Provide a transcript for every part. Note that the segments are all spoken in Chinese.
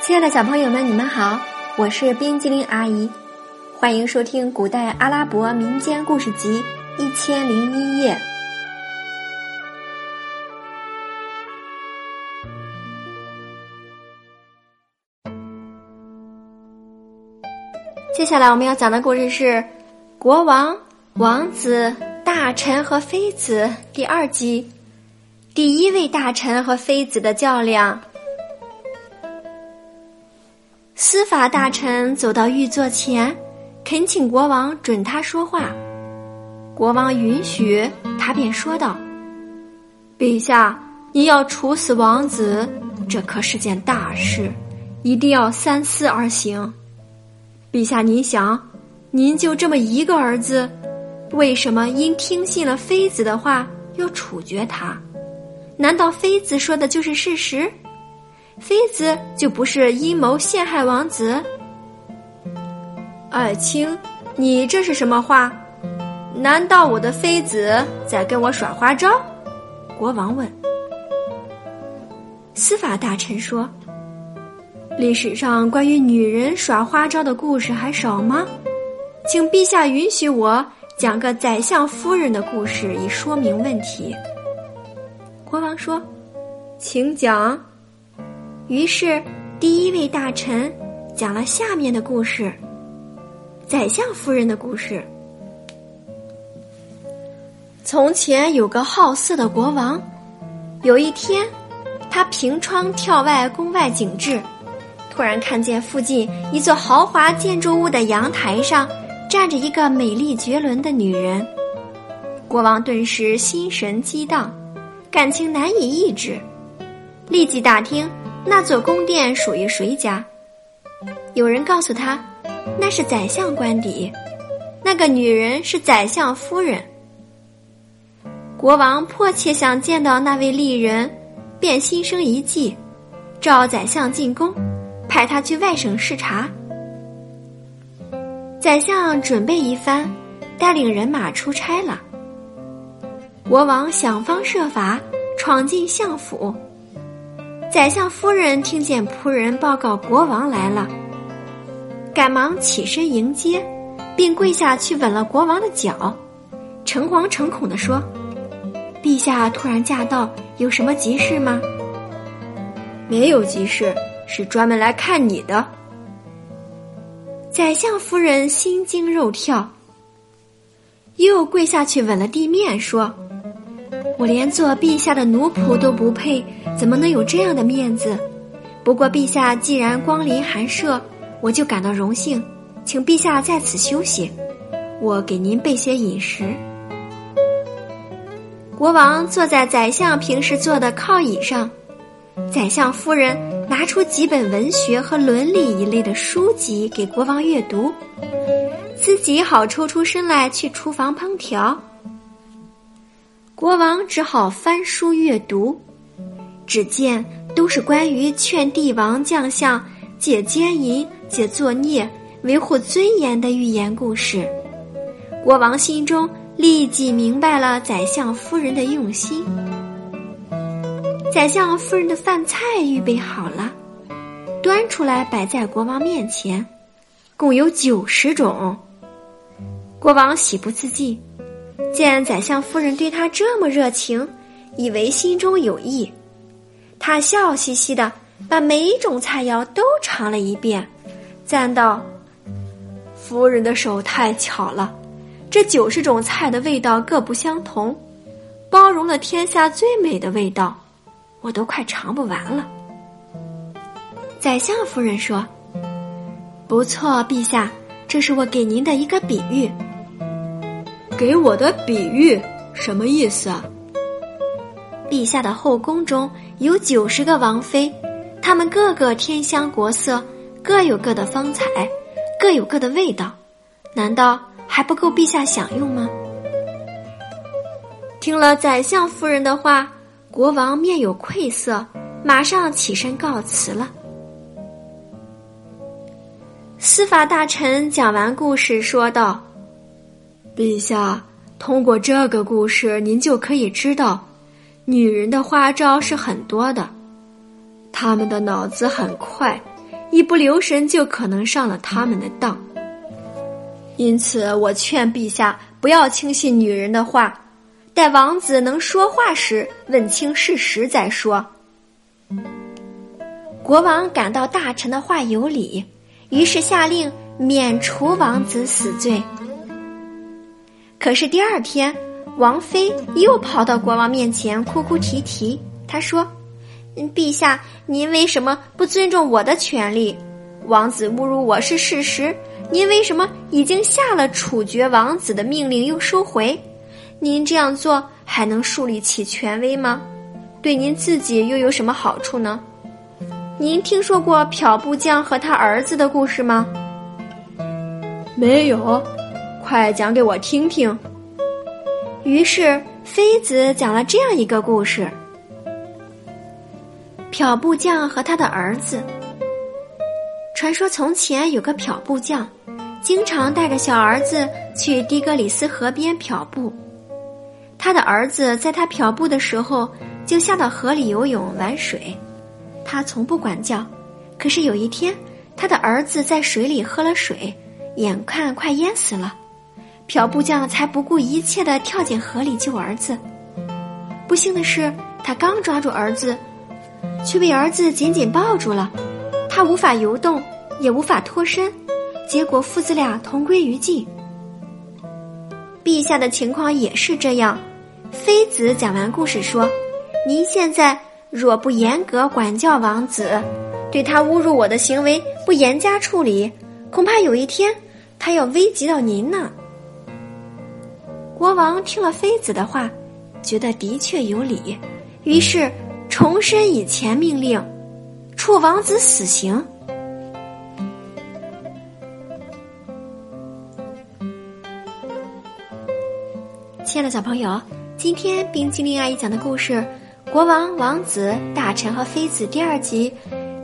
亲爱的小朋友们，你们好，我是冰激凌阿姨，欢迎收听《古代阿拉伯民间故事集一千零一夜》。接下来我们要讲的故事是《国王、王子、大臣和妃子》第二集，第一位大臣和妃子的较量。司法大臣走到御座前，恳请国王准他说话。国王允许，他便说道：“陛下，您要处死王子，这可是件大事，一定要三思而行。陛下，您想，您就这么一个儿子，为什么因听信了妃子的话要处决他？难道妃子说的就是事实？”妃子就不是阴谋陷害王子？爱卿，你这是什么话？难道我的妃子在跟我耍花招？国王问。司法大臣说：“历史上关于女人耍花招的故事还少吗？请陛下允许我讲个宰相夫人的故事，以说明问题。”国王说：“请讲。”于是，第一位大臣讲了下面的故事：宰相夫人的故事。从前有个好色的国王，有一天，他凭窗眺外宫外景致，突然看见附近一座豪华建筑物的阳台上站着一个美丽绝伦的女人。国王顿时心神激荡，感情难以抑制，立即打听。那座宫殿属于谁家？有人告诉他，那是宰相官邸，那个女人是宰相夫人。国王迫切想见到那位丽人，便心生一计，召宰相进宫，派他去外省视察。宰相准备一番，带领人马出差了。国王想方设法闯进相府。宰相夫人听见仆人报告国王来了，赶忙起身迎接，并跪下去吻了国王的脚，诚惶诚恐地说：“陛下突然驾到，有什么急事吗？”“没有急事，是专门来看你的。”宰相夫人心惊肉跳，又跪下去吻了地面，说。我连做陛下的奴仆都不配，怎么能有这样的面子？不过陛下既然光临寒舍，我就感到荣幸，请陛下在此休息，我给您备些饮食。国王坐在宰相平时坐的靠椅上，宰相夫人拿出几本文学和伦理一类的书籍给国王阅读，自己好抽出身来去厨房烹调。国王只好翻书阅读，只见都是关于劝帝王将相戒奸淫、戒作孽、维护尊严的寓言故事。国王心中立即明白了宰相夫人的用心。宰相夫人的饭菜预备好了，端出来摆在国王面前，共有九十种。国王喜不自禁。见宰相夫人对他这么热情，以为心中有意，他笑嘻嘻的把每一种菜肴都尝了一遍，赞道：“夫人的手太巧了，这九十种菜的味道各不相同，包容了天下最美的味道，我都快尝不完了。”宰相夫人说：“不错，陛下，这是我给您的一个比喻。”给我的比喻什么意思啊？陛下的后宫中有九十个王妃，她们个个天香国色，各有各的风采，各有各的味道，难道还不够陛下享用吗？听了宰相夫人的话，国王面有愧色，马上起身告辞了。司法大臣讲完故事，说道。陛下，通过这个故事，您就可以知道，女人的花招是很多的，她们的脑子很快，一不留神就可能上了他们的当。因此，我劝陛下不要轻信女人的话，待王子能说话时，问清事实再说。国王感到大臣的话有理，于是下令免除王子死罪。可是第二天，王妃又跑到国王面前哭哭啼啼。她说：“陛下，您为什么不尊重我的权利？王子侮辱我是事实。”您为什么已经下了处决王子的命令又收回？您这样做还能树立起权威吗？对您自己又有什么好处呢？您听说过漂布匠和他儿子的故事吗？没有，快讲给我听听。于是妃子讲了这样一个故事：漂布匠和他的儿子。传说从前有个漂布匠。经常带着小儿子去迪格里斯河边漂布，他的儿子在他漂布的时候就下到河里游泳玩水，他从不管教。可是有一天，他的儿子在水里喝了水，眼看快淹死了，朴部将才不顾一切的跳进河里救儿子。不幸的是，他刚抓住儿子，却被儿子紧紧抱住了，他无法游动，也无法脱身。结果父子俩同归于尽。陛下的情况也是这样。妃子讲完故事说：“您现在若不严格管教王子，对他侮辱我的行为不严加处理，恐怕有一天他要危及到您呢。”国王听了妃子的话，觉得的确有理，于是重申以前命令，处王子死刑。亲爱的小朋友，今天冰激凌阿姨讲的故事《国王、王子、大臣和妃子》第二集，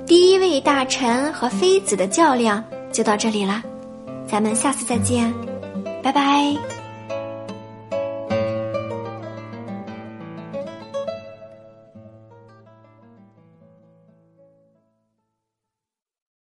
第一位大臣和妃子的较量就到这里了，咱们下次再见，拜拜。